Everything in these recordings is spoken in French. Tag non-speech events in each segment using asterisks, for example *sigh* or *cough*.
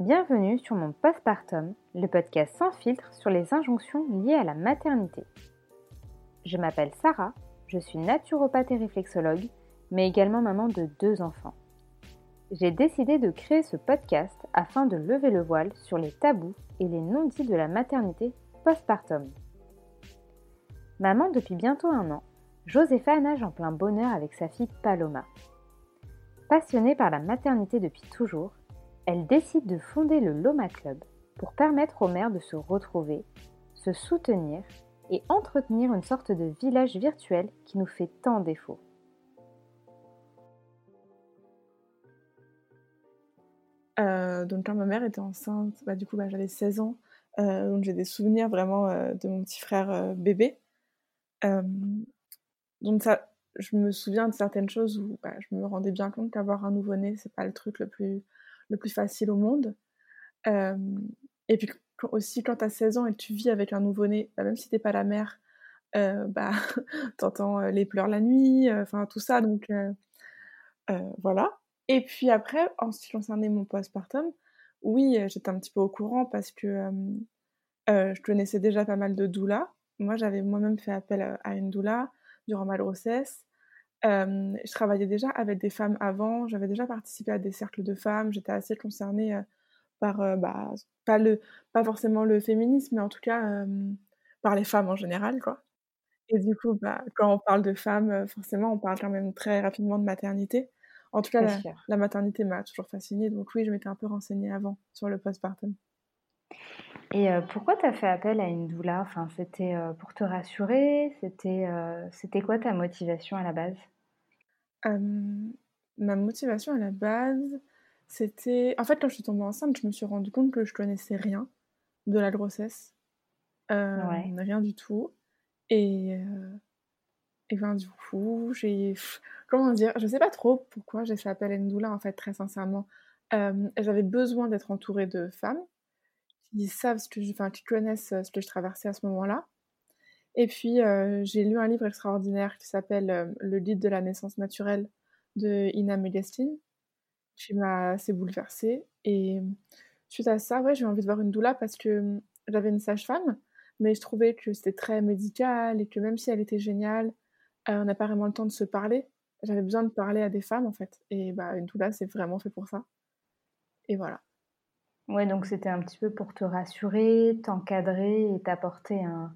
Bienvenue sur mon postpartum, le podcast sans filtre sur les injonctions liées à la maternité. Je m'appelle Sarah, je suis naturopathe et réflexologue, mais également maman de deux enfants. J'ai décidé de créer ce podcast afin de lever le voile sur les tabous et les non-dits de la maternité postpartum. Maman depuis bientôt un an, Josépha nage en plein bonheur avec sa fille Paloma. Passionnée par la maternité depuis toujours, elle décide de fonder le Loma Club pour permettre aux mères de se retrouver, se soutenir et entretenir une sorte de village virtuel qui nous fait tant défaut. Euh, donc quand ma mère était enceinte, bah, du coup bah, j'avais 16 ans, euh, donc j'ai des souvenirs vraiment euh, de mon petit frère bébé. donc ça, je me souviens de certaines choses où bah, je me rendais bien compte qu'avoir un nouveau-né, c'est pas le truc le plus, le plus facile au monde. et puis aussi, quand tu as 16 ans et que tu vis avec un nouveau-né, bah, même si t'es pas la mère, bah, *laughs* t'entends les pleurs la nuit, enfin tout ça, donc voilà. Et puis après, en ce qui concernait mon postpartum, oui, j'étais un petit peu au courant parce que je connaissais déjà pas mal de doulas. Moi, j'avais moi-même fait appel à une doula durant ma grossesse. Je travaillais déjà avec des femmes avant, j'avais déjà participé à des cercles de femmes, j'étais assez concernée par, bah, pas, le, pas forcément le féminisme, mais en tout cas par les femmes en général, quoi. Et du coup, bah, quand on parle de femmes, forcément, on parle quand même très rapidement de maternité. En tout cas, la, maternité m'a toujours fascinée, donc oui, je m'étais un peu renseignée avant sur le postpartum. Et euh, pourquoi tu as fait appel à une doula? Enfin, C'était euh, pour te rassurer C'était euh, c'était quoi ta motivation à la base? Ma motivation à la base, c'était... En fait, quand je suis tombée enceinte, je me suis rendu compte que je connaissais rien de la grossesse. Rien du tout. Et, et ben du coup, j'ai comment dire, je sais pas trop pourquoi j'ai fait appel à une doula en fait, très sincèrement. J'avais besoin d'être entourée de femmes qui savent ce que je, enfin, qui connaissent ce que je traversais à ce moment-là. Et puis j'ai lu un livre extraordinaire qui s'appelle Le guide de la naissance naturelle de Ina Megastine, qui m'a assez bouleversée. Et suite à ça, ouais, j'ai envie de voir une doula parce que j'avais une sage-femme, mais je trouvais que c'était très médical et que même si elle était géniale, on n'a pas vraiment le temps de se parler j'avais besoin de parler à des femmes en fait. Et bah, une doula, c'est vraiment fait pour ça. Et voilà. Ouais, donc c'était un petit peu pour te rassurer, t'encadrer et t'apporter un.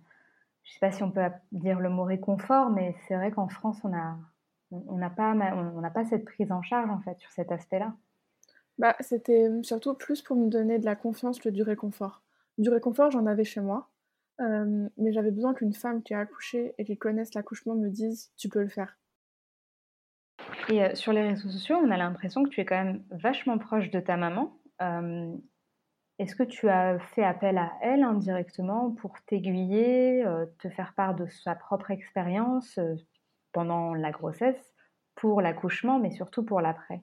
Je sais pas si on peut dire le mot réconfort, mais c'est vrai qu'en France, on a, on n'a pas, on n'a pas cette prise en charge en fait sur cet aspect-là. Bah, c'était surtout plus pour me donner de la confiance que du réconfort. Du réconfort, j'en avais chez moi, euh, mais j'avais besoin qu'une femme qui a accouché et qui connaisse l'accouchement me dise tu peux le faire. Et euh, sur les réseaux sociaux, on a l'impression que tu es quand même vachement proche de ta maman. Euh, est-ce que tu as fait appel à elle indirectement pour t'aiguiller, euh, te faire part de sa propre expérience pendant la grossesse, pour l'accouchement, mais surtout pour l'après?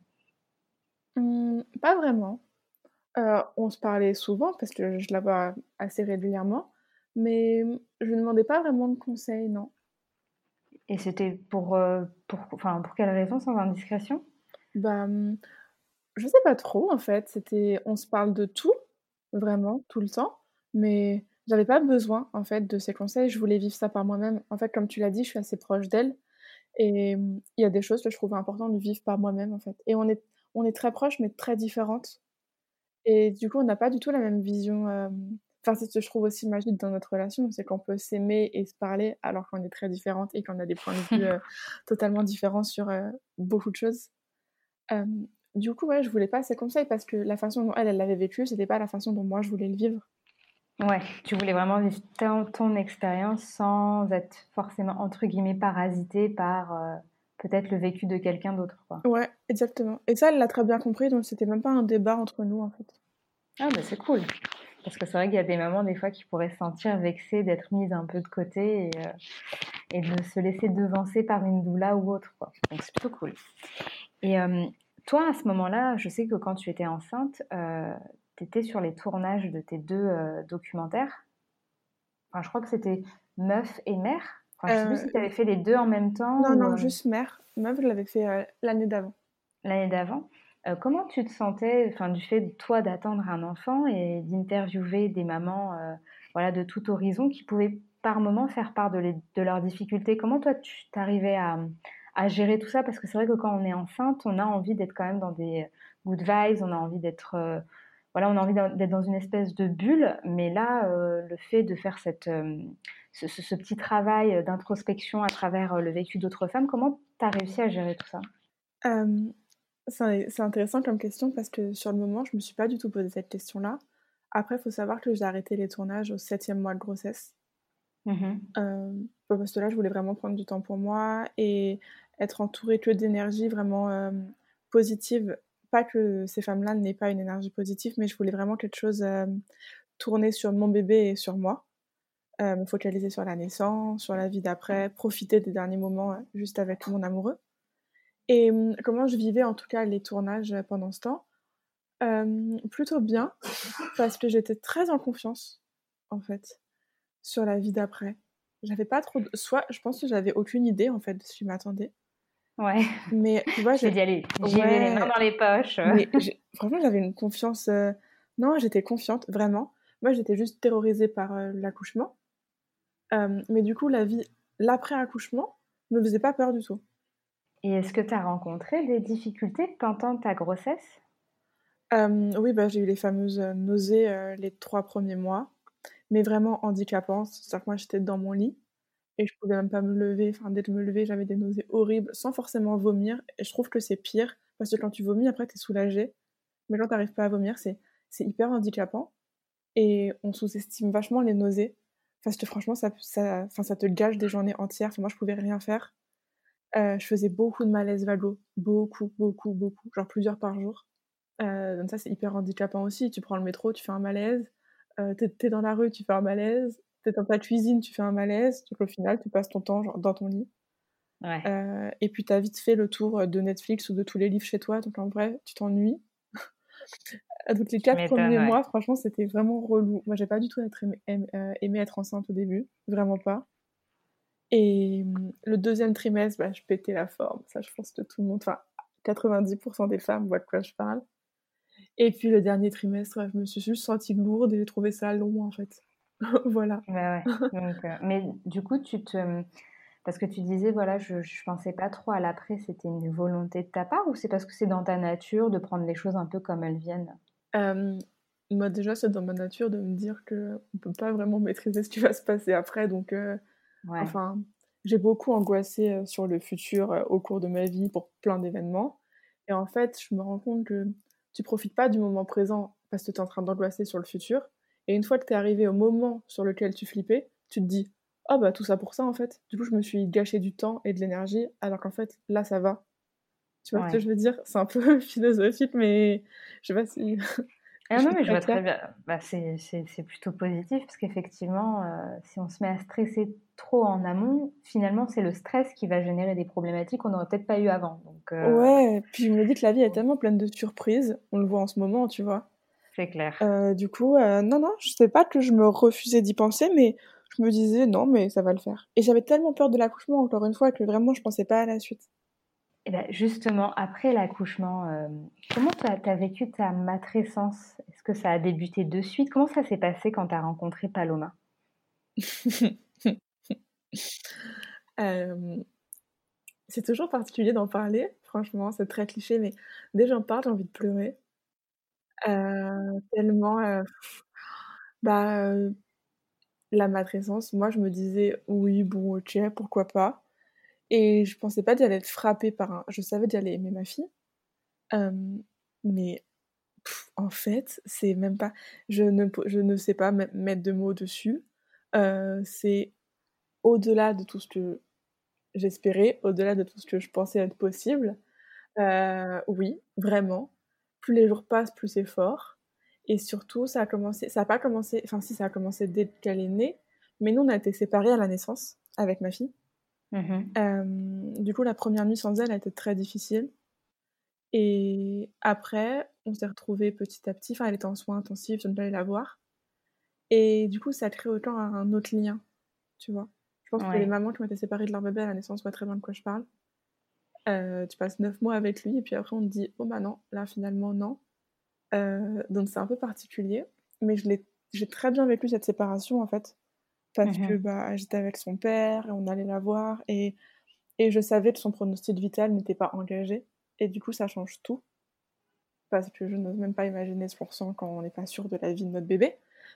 Mmh, Pas vraiment. on se parlait souvent parce que je la vois assez régulièrement, mais je ne demandais pas vraiment de conseils, non. Et c'était pour, euh, pour, enfin, pour quelle raison, sans indiscrétion? Bah, mmh, je sais pas trop en fait. C'était, on se parle de tout, vraiment, tout le temps, mais j'avais pas besoin en fait de ses conseils. Je voulais vivre ça par moi-même. En fait, comme tu l'as dit, je suis assez proche d'elle, et il y a des choses que je trouvais important de vivre par moi-même en fait. Et on est, on est très proches, mais très différentes. Et du coup, on n'a pas du tout la même vision Enfin, c'est ce que je trouve aussi magique dans notre relation, c'est qu'on peut s'aimer et se parler alors qu'on est très différentes et qu'on a des points de vue *laughs* euh, totalement différents sur euh, beaucoup de choses. Du coup, ouais, je voulais pas ces conseils parce que la façon dont elle, elle l'avait vécu, c'était pas la façon dont moi je voulais le vivre. Ouais, tu voulais vraiment vivre ton, ton expérience sans être forcément, entre guillemets, parasité par euh, peut-être le vécu de quelqu'un d'autre. Ouais, exactement. Et ça, elle l'a très bien compris, donc c'était même pas un débat entre nous en fait. Ah, bah c'est cool. Parce que c'est vrai qu'il y a des mamans, des fois, qui pourraient se sentir vexées d'être mises un peu de côté et, euh, et, de se laisser devancer par une doula ou autre. Quoi. Donc, c'est plutôt cool. Et euh, toi, à ce moment-là, je sais que quand tu étais enceinte, euh, tu étais sur les tournages de tes deux documentaires. Enfin, je crois que c'était Meuf et Mère. Enfin, je sais plus si tu avais fait les deux en même temps. Non, non, juste Mère. Meuf, je l'avais fait l'année d'avant. L'année d'avant comment tu te sentais, enfin, du fait, de toi, d'attendre un enfant et d'interviewer des mamans, voilà, de tout horizon qui pouvaient par moments faire part de, de leurs difficultés? Comment toi, tu t'arrivais à, à gérer tout ça? Parce que c'est vrai que quand on est enceinte, on a envie d'être quand même dans des good vibes, on a envie d'être, voilà, on a envie d'être dans une espèce de bulle, mais là, le fait de faire cette, ce, petit travail d'introspection à travers le vécu d'autres femmes, comment tu as réussi à gérer tout ça? C'est intéressant comme question parce que sur le moment, je ne me suis pas du tout posé cette question-là. Après, il faut savoir que j'ai arrêté les tournages au septième mois de grossesse. Mmh parce que là, je voulais vraiment prendre du temps pour moi et être entourée que d'énergie vraiment positive. Pas que ces femmes-là n'aient pas une énergie positive, mais je voulais vraiment quelque chose tourné sur mon bébé et sur moi me euh, focaliser sur la naissance, sur la vie d'après, profiter des derniers moments euh, juste avec mon amoureux. Et hum, comment je vivais en tout cas les tournages euh, pendant ce temps? Plutôt bien, parce que j'étais très en confiance, en fait, sur la vie d'après. J'avais pas trop. Soit, je pense que j'avais aucune idée, en fait, de ce qui m'attendait. Ouais. Mais tu vois, *laughs* j'ai dit, allez, j'ai les mains dans les poches. Mais *laughs* franchement, j'avais une confiance. Non, j'étais confiante, vraiment. Moi, j'étais juste terrorisée par l'accouchement mais du coup, la vie, l'après-accouchement, me faisait pas peur du tout. Et est-ce que tu as rencontré des difficultés pendant ta grossesse? Oui, bah, j'ai eu les fameuses nausées les trois premiers mois, mais vraiment handicapantes. C'est-à-dire que moi, j'étais dans mon lit et je pouvais même pas me lever. Enfin, dès je me levais, j'avais des nausées horribles sans forcément vomir. Et je trouve que c'est pire parce que quand tu vomis, après, tu es soulagé. Mais quand tu n'arrives pas à vomir, c'est hyper handicapant. Et on sous-estime vachement les nausées. Parce que franchement, ça, ça, ça te gâche des journées entières. moi, je pouvais rien faire. Euh, je faisais beaucoup de malaise vago. Beaucoup, beaucoup, beaucoup. Genre plusieurs par jour. Euh, donc ça, c'est hyper handicapant aussi. Tu prends le métro, tu fais un malaise. Euh, t'es, dans la rue, tu fais un malaise. T'es dans ta cuisine, tu fais un malaise. Donc au final, tu passes ton temps genre, dans ton lit. Ouais. et puis t'as vite fait le tour de Netflix ou de tous les livres chez toi. Donc en vrai, tu t'ennuies. *laughs* Donc les quatre premiers mois, franchement, c'était vraiment relou. Moi, j'ai pas du tout euh, aimé, être enceinte au début, vraiment pas. Et hum, le deuxième trimestre, bah, je pétais la forme. Ça, je pense que tout le monde, enfin, 90% des femmes voient de quoi je parle. Et puis le dernier trimestre, je me suis juste sentie lourde et j'ai trouvé ça long, en fait. *laughs* voilà. ouais. Euh, mais du coup, tu te hum, parce que tu disais, voilà, je ne pensais pas trop à l'après, c'était une volonté de ta part ou c'est parce que c'est dans ta nature de prendre les choses un peu comme elles viennent? Moi, déjà, c'est dans ma nature de me dire qu'on ne peut pas vraiment maîtriser ce qui va se passer après. Donc, euh, enfin, j'ai beaucoup angoissé euh, sur le futur euh, au cours de ma vie pour plein d'événements. Et en fait, je me rends compte que tu profites pas du moment présent parce que tu es en train d'angoisser sur le futur. Et une fois que tu es arrivé au moment sur lequel tu flippais, tu te dis oh bah tout ça pour ça en fait. Du coup, je me suis gâché du temps et de l'énergie, alors qu'en fait, là, ça va. Tu vois ce que je veux dire? C'est un peu *laughs* philosophique, mais je sais pas si. Ah *laughs* non, mais je vois très bien. Bah, c'est plutôt positif parce qu'effectivement, euh, si on se met à stresser trop en amont, finalement, c'est le stress qui va générer des problématiques qu'on n'aurait peut-être pas eu avant. Donc, euh, Ouais, puis je me dis que la vie est tellement pleine de surprises. On le voit en ce moment, tu vois. C'est clair. Euh, du coup, non, non, je sais pas que je me refusais d'y penser, mais je me disais non, mais ça va le faire. Et j'avais tellement peur de l'accouchement, encore une fois, que vraiment je pensais pas à la suite. Et ben justement, après l'accouchement, euh, comment tu as, vécu ta matrescence? Est-ce que ça a débuté de suite? Comment ça s'est passé quand tu as rencontré Paloma? *laughs* Euh, C'est toujours particulier d'en parler, franchement, c'est très cliché, mais dès que j'en parle, j'ai envie de pleurer. Euh, tellement. bah, la matrescence, moi je me disais oui, bon, ok, pourquoi pas. Et je pensais pas d'y aller être frappée par un. Je savais d'y aller aimer ma fille. mais en fait, c'est même pas. Je ne, je ne sais pas mettre de mots dessus. c'est au-delà de tout ce que j'espérais, au-delà de tout ce que je pensais être possible. oui, vraiment. Plus les jours passent, plus c'est fort. Et surtout, ça a commencé, ça a pas commencé, enfin si, ça a commencé dès qu'elle est née, mais nous, on a été séparés à la naissance avec ma fille. Mmh du coup, la première nuit sans elle a été très difficile. Et après, on s'est retrouvés petit à petit. Enfin, elle était en soins intensifs, je ne pas la voir. Et du coup, ça a créé autant un autre lien, tu vois. Je pense que les mamans qui ont été séparées de leur bébé à la naissance voient très bien de quoi je parle. Tu passes neuf mois avec lui, et puis après on te dit, oh bah non, là finalement non. donc c'est un peu particulier, mais je l'ai j'ai très bien vécu cette séparation en fait parce que mmh bah, j'étais avec son père et on allait la voir et, et je savais que son pronostic vital n'était pas engagé. Et du coup ça change tout parce que je n'ose même pas imaginer ce pourcent quand on n'est pas sûr de la vie de notre bébé.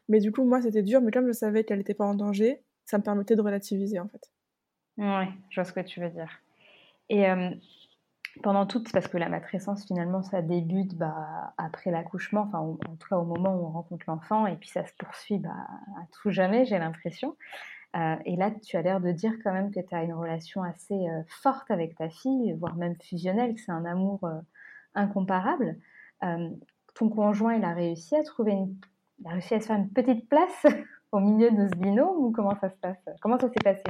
Mais du coup moi c'était dur mais comme je savais qu'elle n'était pas en danger ça me permettait de relativiser en fait. Ouais je vois ce que tu veux dire et pendant toute, parce que la matrescence finalement ça débute bah, après l'accouchement, enfin en tout cas au moment où on rencontre l'enfant, et puis ça se poursuit bah, à tout jamais, j'ai l'impression. Euh, et là, tu as l'air de dire quand même que tu as une relation assez euh, forte avec ta fille, voire même fusionnelle, que c'est un amour euh, incomparable. ton conjoint, il a réussi à trouver à se faire une petite place *laughs* au milieu de ce binôme ou comment ça se passe? Comment ça s'est passé?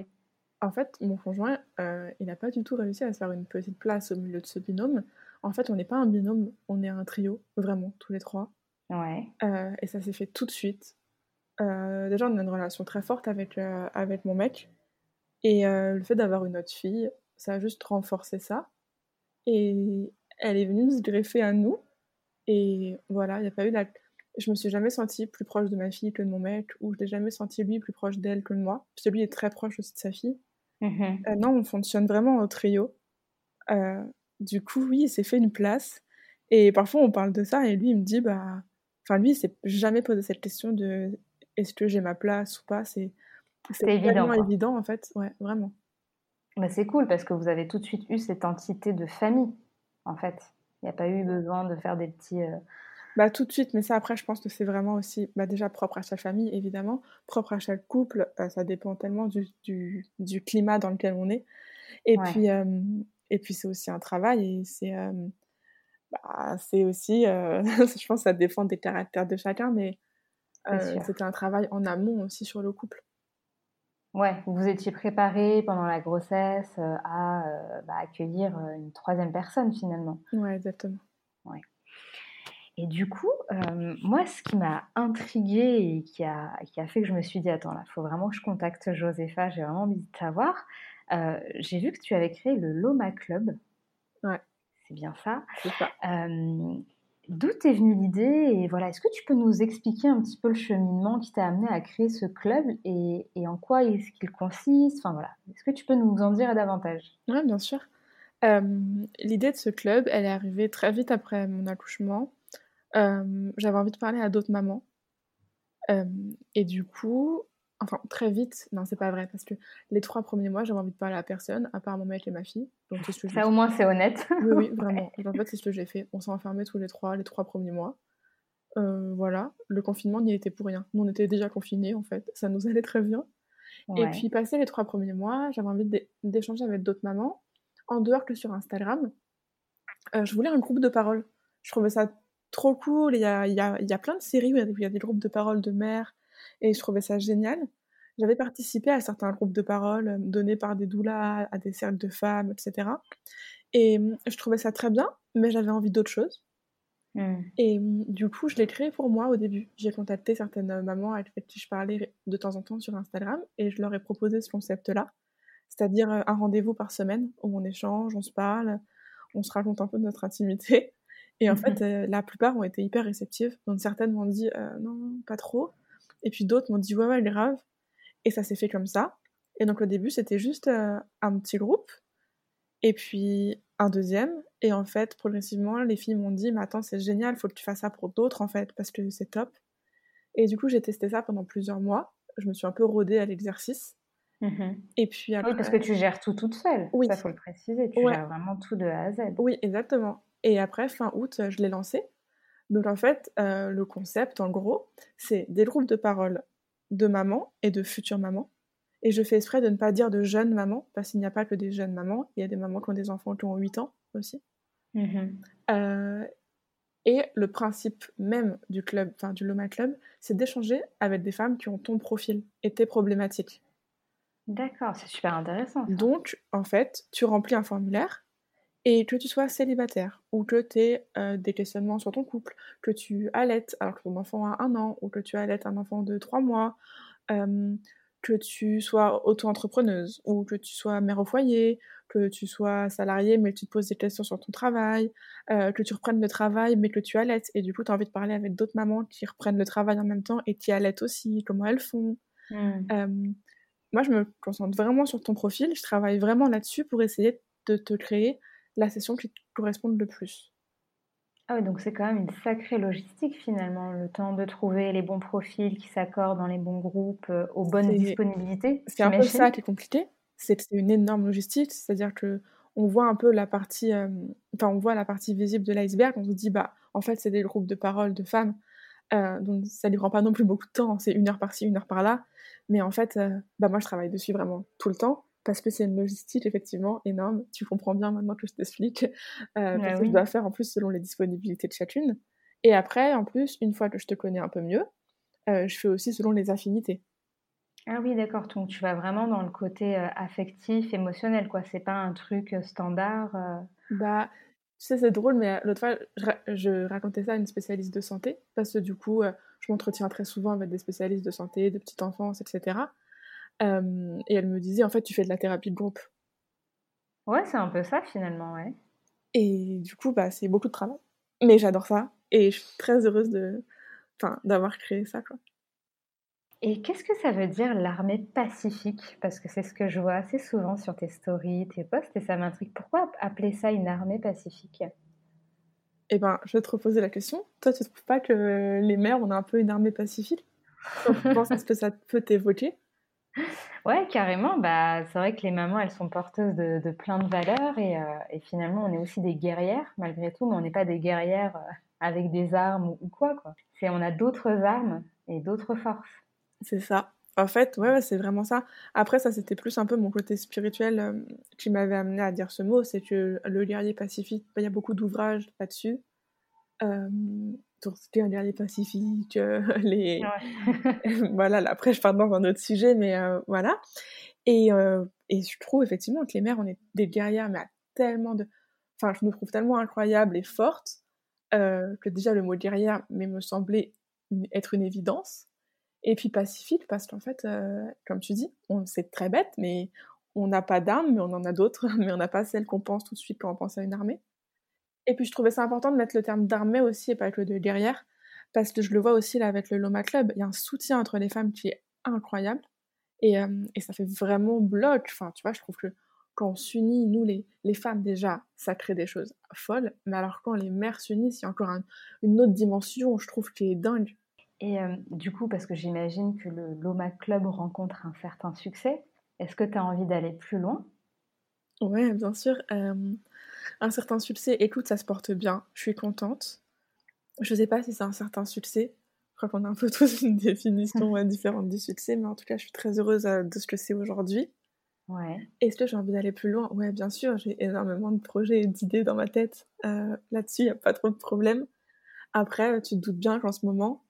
En fait, mon conjoint, euh, il n'a pas du tout réussi à se faire une petite place au milieu de ce binôme. En fait, on n'est pas un binôme, on est un trio, vraiment, tous les trois. Ouais. Euh, et ça s'est fait tout de suite. Euh, déjà, on a une relation très forte avec, avec mon mec. Et le fait d'avoir une autre fille, ça a juste renforcé ça. Et elle est venue se greffer à nous. Et voilà, il n'y a pas eu la je me suis jamais sentie plus proche de ma fille que de mon mec, ou je l'ai jamais senti lui plus proche d'elle que de moi, parce que lui est très proche aussi de sa fille. Mmh euh, non, on fonctionne vraiment au trio. Euh, du coup, oui, il s'est fait une place. Et parfois, on parle de ça et lui, il me dit, bah. Enfin, lui, il s'est jamais posé cette question de est-ce que j'ai ma place ou pas? C'est évident. évident, en fait. Ouais, vraiment. Bah, c'est cool parce que vous avez tout de suite eu cette entité de famille, en fait. Il n'y a pas eu besoin de faire des petits. Euh, bah, tout de suite, mais ça après, je pense que c'est vraiment aussi bah, déjà propre à chaque famille, évidemment, propre à chaque couple, euh, ça dépend tellement du, du, du, climat dans lequel on est. Et puis, euh, et puis c'est aussi un travail et c'est euh, bah, aussi, *laughs* je pense que ça dépend des caractères de chacun, mais c'était un travail en amont aussi sur le couple. Ouais, vous étiez préparé pendant la grossesse à bah, accueillir une troisième personne finalement. Ouais, exactement. Ouais. Et du coup, euh, moi, ce qui m'a intriguée et qui a, qui a fait que je me suis dit, attends, là, il faut vraiment que je contacte Josepha, j'ai vraiment envie de savoir. Euh, j'ai vu que tu avais créé le Loma Club. Ouais. C'est bien ça. C'est ça. Euh, d'où est venue l'idée Et voilà, est-ce que tu peux nous expliquer un petit peu le cheminement qui t'a amené à créer ce club et, et en quoi est-ce qu'il consiste? Enfin voilà, est-ce que tu peux nous en dire davantage? Oui, bien sûr. l'idée de ce club, elle est arrivée très vite après mon accouchement j'avais envie de parler à d'autres mamans. et du coup, enfin très vite, non c'est pas vrai, parce que les trois premiers mois, j'avais envie de parler à personne, à part mon mec et ma fille. Donc, ce que Ça au moins c'est honnête. oui, oui, *laughs* vraiment. en fait, c'est ce que j'ai fait. On s'est enfermés tous les trois, les trois premiers mois. voilà, le confinement n'y était pour rien. Nous, on était déjà confinés, en fait. Ça nous *laughs* allait très bien. Et puis, passé les trois premiers mois, j'avais envie d'échanger avec d'autres mamans, en dehors que sur Instagram. je voulais un groupe de parole. Je trouvais ça trop cool. Il y a, y, a, y a plein de séries où il y a des groupes de parole de mères et je trouvais ça génial. J'avais participé à certains groupes de parole euh, donnés par des doulas, à des cercles de femmes, etc. Et hum, je trouvais ça très bien, mais j'avais envie d'autre chose. Mmh. Et hum, du coup, je l'ai créé pour moi au début. J'ai contacté certaines mamans avec qui je parlais de temps en temps sur Instagram et je leur ai proposé ce concept-là, c'est-à-dire euh, un rendez-vous par semaine où on échange, on se parle, on se raconte un peu de notre intimité et en mmh fait, euh, la plupart ont été hyper réceptives. Donc certaines m'ont dit euh, non, pas trop. Et puis d'autres m'ont dit ouais, ouais, grave. Et ça s'est fait comme ça. Et donc au début, c'était juste euh, un petit groupe. Et puis un deuxième. Et en fait, progressivement, les filles m'ont dit mais attends, c'est génial, faut que tu fasses ça pour d'autres en fait, parce que c'est top. Et du coup, j'ai testé ça pendant plusieurs mois. Je me suis un peu rodée à l'exercice. Mmh et puis Oui, parce que tu gères tout toute seule. Oui. Ça, faut le préciser. Tu gères vraiment tout de A à Z. Oui, exactement. Et après, fin août, je l'ai lancé. Donc en fait, euh, le concept, en gros, c'est des groupes de parole de mamans et de futures mamans. Et je fais exprès de ne pas dire de jeunes mamans, parce qu'il n'y a pas que des jeunes mamans, il y a des mamans qui ont des enfants qui ont 8 ans aussi. Mmh euh, et le principe même du club, enfin du Loma Club, c'est d'échanger avec des femmes qui ont ton profil et tes problématiques. D'accord, c'est super intéressant. Donc, en fait, tu remplis un formulaire et que tu sois célibataire, ou que tu aies euh, des questionnements sur ton couple, que tu allaites alors que ton enfant a un an, ou que tu allaites un enfant de trois mois, que tu sois auto-entrepreneuse ou que tu sois mère au foyer, que tu sois salariée mais que tu te poses des questions sur ton travail, euh, que tu reprennes le travail mais que tu allaites et du coup tu as envie de parler avec d'autres mamans qui reprennent le travail en même temps et qui allaitent aussi, comment elles font. Mmh. moi je me concentre vraiment sur ton profil, je travaille vraiment là-dessus pour essayer de te créer la session qui te corresponde le plus. Ah oui, donc c'est quand même une sacrée logistique finalement, le temps de trouver les bons profils qui s'accordent dans les bons groupes, euh, aux bonnes disponibilités. C'est un peu ça qui est compliqué, c'est que c'est une énorme logistique, c'est-à-dire que on voit un peu la partie, euh, enfin on voit la partie visible de l'iceberg, on se dit bah en fait c'est des groupes de parole de femmes, euh, donc ça ne prend pas non plus beaucoup de temps, c'est une heure par-ci, une heure par-là, mais en fait bah moi je travaille dessus vraiment tout le temps parce que c'est une logistique effectivement énorme. Tu comprends bien maintenant que je t'explique. Euh, bah parce que je dois faire en plus selon les disponibilités de chacune. Et après, en plus, une fois que je te connais un peu mieux, euh, je fais aussi selon les affinités. Ah oui, d'accord. Donc tu vas vraiment dans le côté euh, affectif, émotionnel, quoi. C'est pas un truc standard. Bah, tu sais, c'est drôle, mais l'autre fois, je, je, racontais ça à une spécialiste de santé, parce que du coup, je m'entretiens très souvent avec des spécialistes de santé, de petite enfance, etc et elle me disait, en fait, tu fais de la thérapie de groupe. Ouais, c'est un peu ça finalement, ouais. Et du coup, bah, c'est beaucoup de travail. Mais j'adore ça. Et je suis très heureuse de, d'avoir créé ça, quoi. Et qu'est-ce que ça veut dire l'armée pacifique? Parce que c'est ce que je vois assez souvent sur tes stories, tes posts, et ça m'intrigue. Pourquoi appeler ça une armée pacifique? Eh ben, je vais te reposer la question. Toi, tu ne trouves pas que les mères, on a un peu une armée pacifique? À ce que ça peut t'évoquer? Ouais, carrément. Bah, c'est vrai que les mamans, elles sont porteuses de, plein de valeurs euh, et, finalement, on est aussi des guerrières malgré tout, mais on n'est pas des guerrières euh, avec des armes ou, quoi. quoi. C'est, on a d'autres armes et d'autres forces. C'est ça. En fait, ouais, c'est vraiment ça. Après, ça, c'était plus un peu mon côté spirituel euh, qui m'avait amené à dire ce mot. C'est que le guerrier pacifique, il y a beaucoup d'ouvrages là-dessus ce qui est guerrier pacifique, euh, *laughs* les... *laughs* *laughs* voilà, après je parle dans un autre sujet, mais euh, voilà. Et, euh, et, je trouve effectivement que les mères, on est des guerrières, mais à tellement de... Enfin, je me trouve tellement incroyable et forte que déjà le mot guerrière mais me semblait être une évidence. Et puis pacifique, parce qu'en fait, comme tu dis, c'est très bête, mais on n'a pas d'armes, mais on en a d'autres, mais on n'a pas celles qu'on pense tout de suite quand on pense à une armée. Et puis je trouvais ça important de mettre le terme d'armée aussi et pas que le de guerrière, parce que je le vois aussi là avec le Loma Club, il y a un soutien entre les femmes qui est incroyable, et, euh, et ça fait vraiment bloc. Enfin, tu vois, je trouve que quand on s'unit, nous les, les, femmes déjà, ça crée des choses folles, mais alors quand les mères s'unissent, il y a encore une autre dimension, je trouve, qui est dingue. Et euh, du coup, parce que j'imagine que le Loma Club rencontre un certain succès, est-ce que tu as envie d'aller plus loin? Ouais, bien sûr. Euh, un certain succès, écoute, ça se porte bien, je suis contente. Je sais pas si c'est un certain succès, je crois qu'on a un peu *laughs* tous une définition différente du succès, mais en tout cas, je suis très heureuse euh, de ce que c'est aujourd'hui. Ouais. Est-ce que j'ai envie d'aller plus loin? Ouais, bien sûr, j'ai énormément de projets et d'idées dans ma tête. Euh, là-dessus, il n'y a pas trop de problème. Après, tu te doutes bien qu'en ce moment,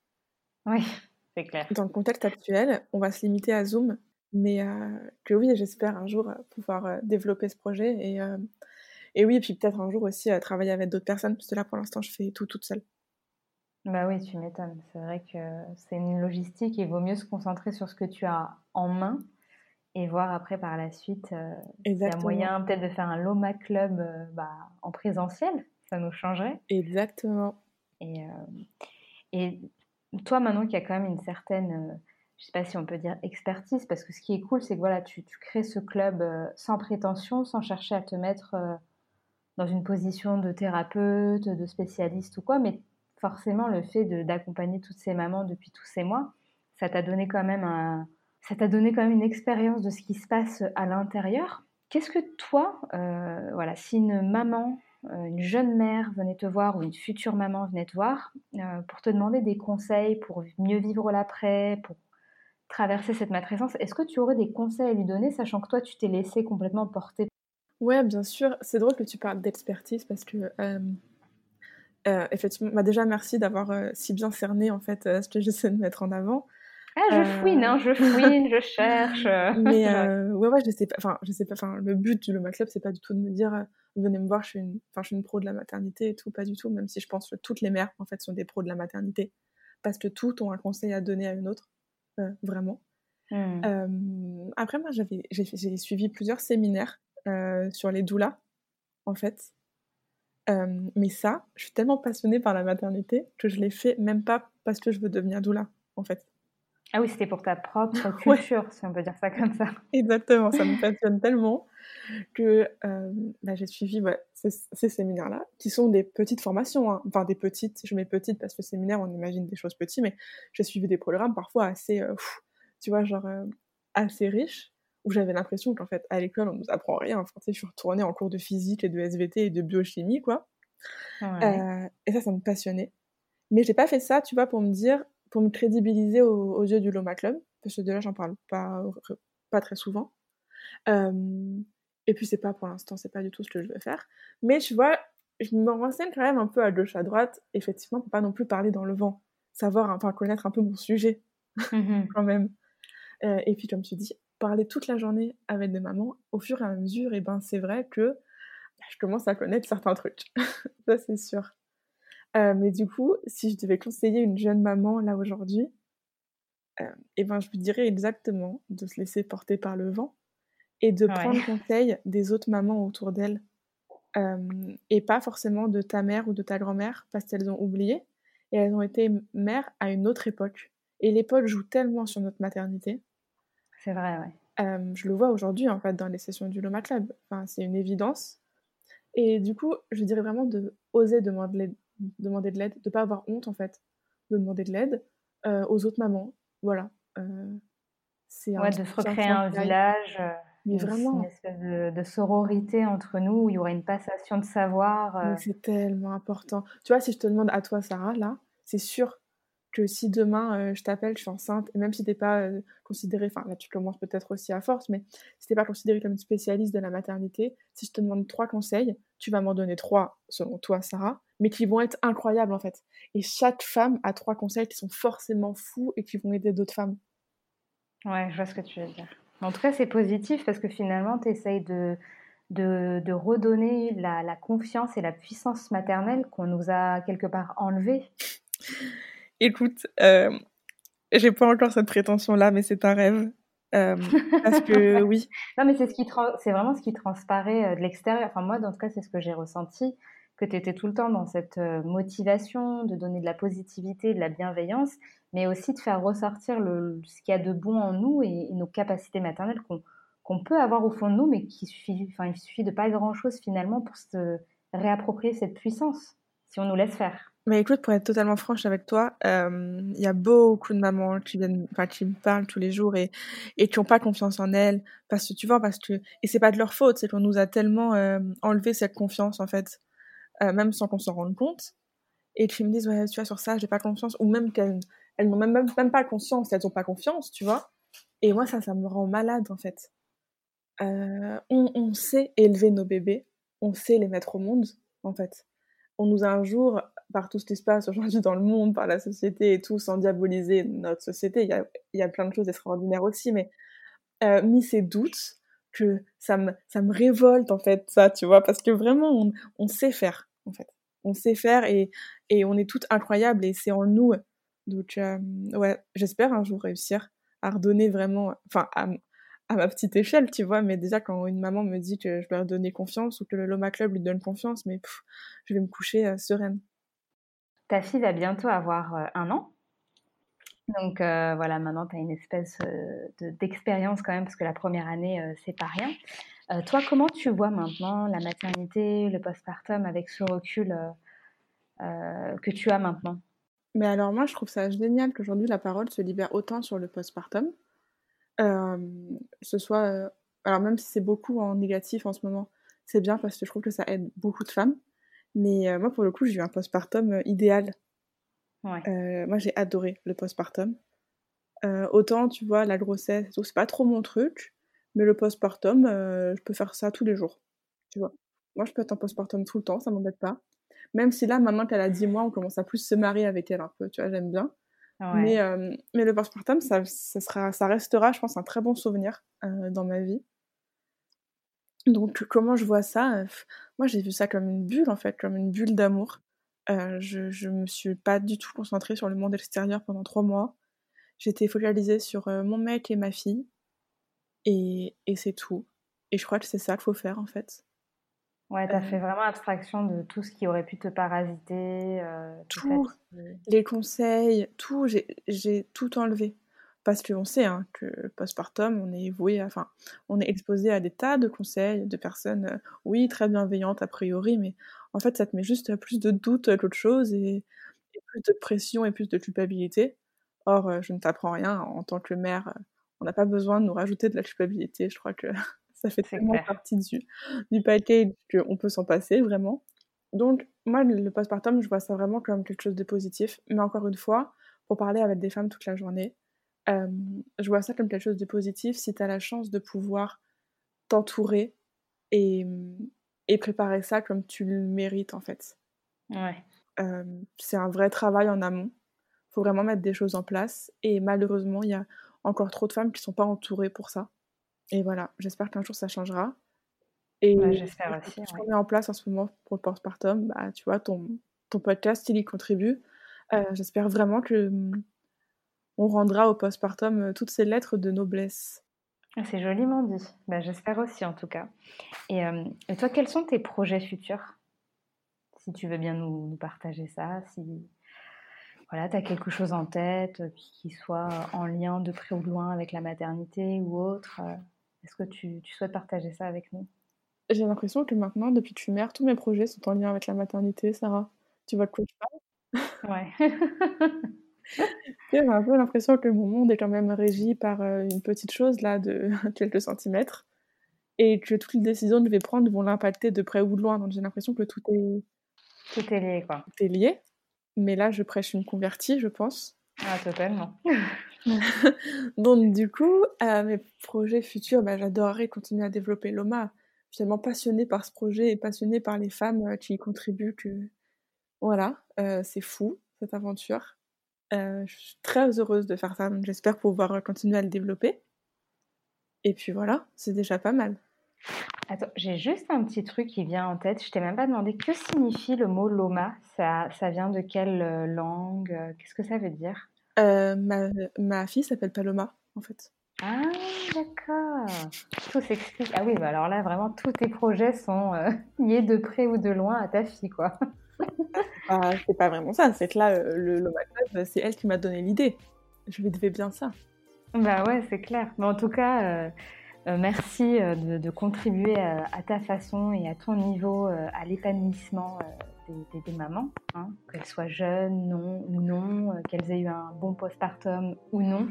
oui, *laughs* c'est clair. Dans le contexte actuel, on va se limiter à Zoom, mais euh, que oui, j'espère un jour pouvoir développer ce projet et et oui, et puis peut-être un jour aussi à travailler avec d'autres personnes, parce que là pour l'instant je fais tout toute seule. Bah oui, tu m'étonnes. C'est vrai que c'est une logistique et il vaut mieux se concentrer sur ce que tu as en main et voir après par la suite euh, il y a moyen peut-être de faire un Loma Club euh, bah, en présentiel. Ça nous changerait. Exactement. Et, euh, et toi, maintenant qu'il y a quand même une certaine je sais pas si on peut dire expertise, parce que ce qui est cool, c'est que voilà, tu, tu crées ce club sans prétention, sans chercher à te mettre dans une position de thérapeute, de spécialiste ou quoi, mais forcément le fait d'accompagner toutes ces mamans depuis tous ces mois, ça t'a donné quand même un, ça t'a donné quand même une expérience de ce qui se passe à l'intérieur. Qu'est-ce que toi, euh, voilà, si une maman, euh, une jeune mère venait te voir ou une future maman venait te voir euh, pour te demander des conseils pour mieux vivre l'après, pour traverser cette matrescence, est-ce que tu aurais des conseils à lui donner, sachant que toi, tu t'es laissé complètement porter Ouais, bien sûr. C'est drôle que tu parles d'expertise parce que, euh, euh, effectivement, bah déjà merci d'avoir euh, si bien cerné en fait ce que j'essaie de mettre en avant. Ah, je fouine, hein, je fouine, je *laughs* cherche. Mais *laughs* ouais, ouais, je sais pas. Enfin, je sais pas. Enfin, le but du Loma Club, c'est pas du tout de me dire venez me voir, je suis une, enfin, je suis une pro de la maternité et tout, pas du tout. Même si je pense que toutes les mères en fait sont des pros de la maternité parce que toutes ont un conseil à donner à une autre, vraiment. Mmh. après, moi, j'avais, j'ai, suivi plusieurs séminaires sur les doulas, en fait. mais ça, je suis tellement passionnée par la maternité que je l'ai fait même pas parce que je veux devenir doula, en fait. Ah oui, c'était pour ta propre *laughs* culture, si on peut dire ça comme ça. Exactement, ça me *laughs* passionne tellement que bah, j'ai suivi ces, séminaires-là, qui sont des petites formations, hein. enfin des petites, je mets petites parce que séminaire, on imagine des choses petites, mais j'ai suivi des programmes parfois assez, tu vois, genre assez riches, où j'avais l'impression qu'en fait, à l'école, on nous apprend rien. Enfin, je suis retournée en cours de physique et de SVT et de biochimie, quoi. et ça, ça me passionnait. Mais j'ai pas fait ça, tu vois, pour me dire, pour me crédibiliser aux, yeux du Loma Club, parce que de là, j'en parle pas, pas très souvent. et puis, c'est pas pour l'instant, c'est pas du tout ce que je veux faire. Mais tu vois, je me renseigne quand même un peu à gauche, à droite, effectivement, pour pas non plus parler dans le vent. Savoir, enfin, connaître un peu mon sujet, mmh *laughs* quand même. et puis, comme tu dis, parler toute la journée avec des mamans, au fur et à mesure, et ben, c'est vrai que bah, je commence à connaître certains trucs. *laughs* ça, c'est sûr. Euh, mais du coup, si je devais conseiller une jeune maman là aujourd'hui, euh, et ben je lui dirais exactement de se laisser porter par le vent et de prendre *laughs* conseil des autres mamans autour d'elle euh, et pas forcément de ta mère ou de ta grand-mère parce qu'elles ont oublié et elles ont été mères à une autre époque. Et l'époque joue tellement sur notre maternité. C'est vrai, ouais. je le vois aujourd'hui en fait dans les sessions du Loma Club. Enfin, c'est une évidence. Et du coup, je dirais vraiment de oser demander, demander de l'aide, de pas avoir honte en fait de demander de l'aide euh, aux autres mamans. Voilà. Euh, c'est ouais, de se recréer un, village, euh, mais vraiment. une espèce de, sororité entre nous où il y aurait une passation de savoir. C'est tellement important. Tu vois, si je te demande à toi, Sarah, là, c'est sûr que si demain je t'appelle, je suis enceinte, et même si t'es pas considérée, enfin là tu commences peut-être aussi à force, mais si t'es pas considérée comme spécialiste de la maternité, si je te demande trois conseils, tu vas m'en donner trois selon toi, Sarah, mais qui vont être incroyables en fait. Et chaque femme a trois conseils qui sont forcément fous et qui vont aider d'autres femmes. Ouais, je vois ce que tu veux dire. En tout cas, c'est positif parce que finalement, tu essayes de, de, redonner la, la, confiance et la puissance maternelle qu'on nous a quelque part enlevée. Écoute, euh, j'ai pas encore cette prétention-là, mais c'est un rêve. Euh, parce que *laughs* oui. non, mais c'est ce qui c'est vraiment ce qui transparaît euh, de l'extérieur. Enfin, moi, en tout cas, c'est ce que j'ai ressenti que tu étais tout le temps dans cette euh, motivation de donner de la positivité, de la bienveillance, mais aussi de faire ressortir le, ce qu'il y a de bon en nous et, nos capacités maternelles qu'on peut avoir au fond de nous, mais qu'il suffit, enfin, il suffit de pas grand-chose finalement pour se réapproprier cette puissance, si on nous laisse faire. Mais écoute, pour être totalement franche avec toi, euh, il y a beaucoup de mamans qui viennent, qui me parlent tous les jours et, et qui n'ont pas confiance en elles, parce que tu vois, parce que, et c'est pas de leur faute, c'est qu'on nous a tellement euh, enlevé cette confiance, en fait. Euh, même sans qu'on s'en rende compte, et qui me disent, tu vois, sur ça, j'ai pas confiance, ou même qu'elles elles n'ont même, même, même, pas conscience, elles ont pas confiance, tu vois. Et moi, ça, ça me rend malade, en fait. On, on, sait élever nos bébés, on sait les mettre au monde, en fait. On nous a un jour, par tout ce qui se passe aujourd'hui dans le monde, par la société et tout, sans diaboliser notre société, il y a, y a plein de choses extraordinaires aussi, mais euh, mis ces doutes que ça me, ça me révolte, en fait, ça, tu vois, parce que vraiment, on, on sait faire en fait. On sait faire et, et on est toutes incroyables et c'est en nous. Donc, euh, ouais, j'espère un jour réussir à redonner vraiment, enfin, à, ma petite échelle, tu vois, mais déjà quand une maman me dit que je dois redonner confiance ou que le Loma Club lui donne confiance, mais je vais me coucher euh, sereine. Ta fille va bientôt avoir euh, un an. Donc voilà, maintenant tu as une espèce d'expérience quand même, parce que la première année, c'est pas rien. Euh, toi, comment tu vois maintenant la maternité, le postpartum avec ce recul euh, euh, que tu as maintenant? Mais alors moi, je trouve ça génial qu'aujourd'hui la parole se libère autant sur le postpartum. Ce soit, alors même si c'est beaucoup en négatif en ce moment, c'est bien parce que je trouve que ça aide beaucoup de femmes. Mais moi, pour le coup, j'ai eu un postpartum idéal. moi, j'ai adoré le postpartum. autant, tu vois, la grossesse et tout, c'est pas trop mon truc. Mais le postpartum, euh, je peux faire ça tous les jours. Tu vois. Moi, je peux être en postpartum tout le temps, ça m'embête pas. Même si là, maintenant qu'elle a 10 mois, on commence à plus se marier avec elle un peu, tu vois, j'aime bien. Mais, euh, mais le postpartum, ça, ça, sera, ça restera, je pense, un très bon souvenir euh, dans ma vie. Donc, comment je vois ça Moi, j'ai vu ça comme une bulle, en fait, comme une bulle d'amour. je, je me suis pas du tout concentrée sur le monde extérieur pendant trois mois. j'étais focalisée sur mon mec et ma fille. Et, et c'est tout. Et je crois que c'est ça qu'il faut faire en fait. Ouais, t'as fait vraiment abstraction de tout ce qui aurait pu te parasiter. tout, les conseils, tout, j'ai tout enlevé. Parce qu'on sait hein, que postpartum, on est voué, enfin, on est exposé à des tas de conseils de personnes, oui, très bienveillantes a priori, mais en fait, ça te met juste plus de doutes qu'autre chose et, plus de pression et plus de culpabilité. Or, je ne t'apprends rien en tant que mère. On n'a pas besoin de nous rajouter de la culpabilité. Je crois que ça fait tellement partie du, du package qu'on peut s'en passer, vraiment. Donc, moi, le postpartum, je vois ça vraiment comme quelque chose de positif. Mais encore une fois, pour parler avec des femmes toute la journée, euh, je vois ça comme quelque chose de positif si tu as la chance de pouvoir t'entourer et, et, préparer ça comme tu le mérites, en fait. Ouais. Euh, c'est un vrai travail en amont. Il faut vraiment mettre des choses en place. Et malheureusement, il y a encore trop de femmes qui ne sont pas entourées pour ça. Et voilà, j'espère qu'un jour ça changera. Et j'espère aussi. Ce qu'on met en place en ce moment pour le postpartum, bah, tu vois, ton, ton podcast, il y contribue. Euh, j'espère vraiment que on rendra au postpartum euh, toutes ces lettres de noblesse. Ah, c'est joliment dit. Bah, j'espère aussi, en tout cas. Et, euh, et, toi, quels sont tes projets futurs? Si tu veux bien nous, nous partager ça, si voilà, tu as quelque chose en tête qui soit en lien de près ou de loin avec la maternité ou autre est-ce que tu, souhaites partager ça avec nous? J'ai l'impression que maintenant, depuis que je suis mère, tous mes projets sont en lien avec la maternité, Sarah. Tu vois de quoi je parle? Ouais. J'ai un peu l'impression que mon monde est quand même régi par euh, une petite chose là de *laughs* quelques centimètres et que toutes les décisions que je vais prendre vont l'impacter de près ou de loin. Donc j'ai l'impression que tout est tout est lié quoi. Tout est lié. Mais là, je prêche une convertie, je pense. Ah totalement. *laughs* Donc du coup, euh, mes projets futurs, bah, j'adorerais continuer à développer l'OMA. Tellement passionnée par ce projet et passionnée par les femmes euh, qui y contribuent que voilà, euh, c'est fou cette aventure. je suis très heureuse de faire ça, j'espère pouvoir continuer à le développer. Et puis voilà, c'est déjà pas mal. Attends, j'ai juste un petit truc qui vient en tête. Je t'ai même pas demandé que signifie le mot Loma. Ça vient de quelle langue? Qu'est-ce que ça veut dire? Euh, ma, ma fille s'appelle Paloma, en fait. Ah, d'accord. Tout s'explique. Ah oui, bah alors là, vraiment, tous tes projets sont euh, *laughs* liés de près ou de loin à ta fille, quoi. ah, c'est pas vraiment ça. C'est que là, euh, le Loma Club, c'est elle qui m'a donné l'idée. Je lui devais bien ça. Bah ouais, c'est clair. Mais en tout cas, merci de, contribuer à, à, ta façon et à ton niveau à l'épanouissement des, mamans, hein, qu'elles soient jeunes, non ou non, euh, qu'elles aient eu un bon postpartum ou non.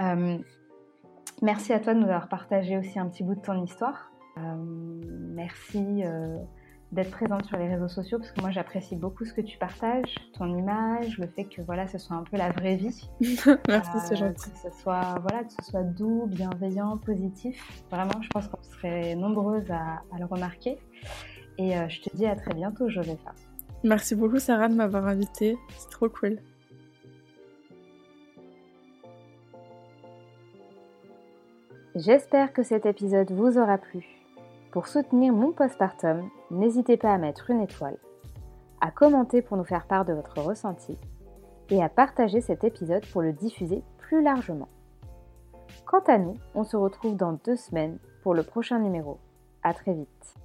Euh, merci à toi de nous avoir partagé aussi un petit bout de ton histoire. Euh, merci d'être présente sur les réseaux sociaux parce que moi j'apprécie beaucoup ce que tu partages, ton image, le fait que voilà ce soit un peu la vraie vie. *laughs* Merci, c'est gentil. Que ce soit voilà que ce soit doux, bienveillant, positif. Vraiment, je pense qu'on serait nombreuses à, à le remarquer. Et euh, je te dis à très bientôt, Josepha. Merci beaucoup, Sarah, de m'avoir invitée. C'est trop cool. J'espère que cet épisode vous aura plu. Pour soutenir mon postpartum, n'hésitez pas à mettre une étoile, à commenter pour nous faire part de votre ressenti et à partager cet épisode pour le diffuser plus largement. Quant à nous, on se retrouve dans deux semaines pour le prochain numéro. À très vite.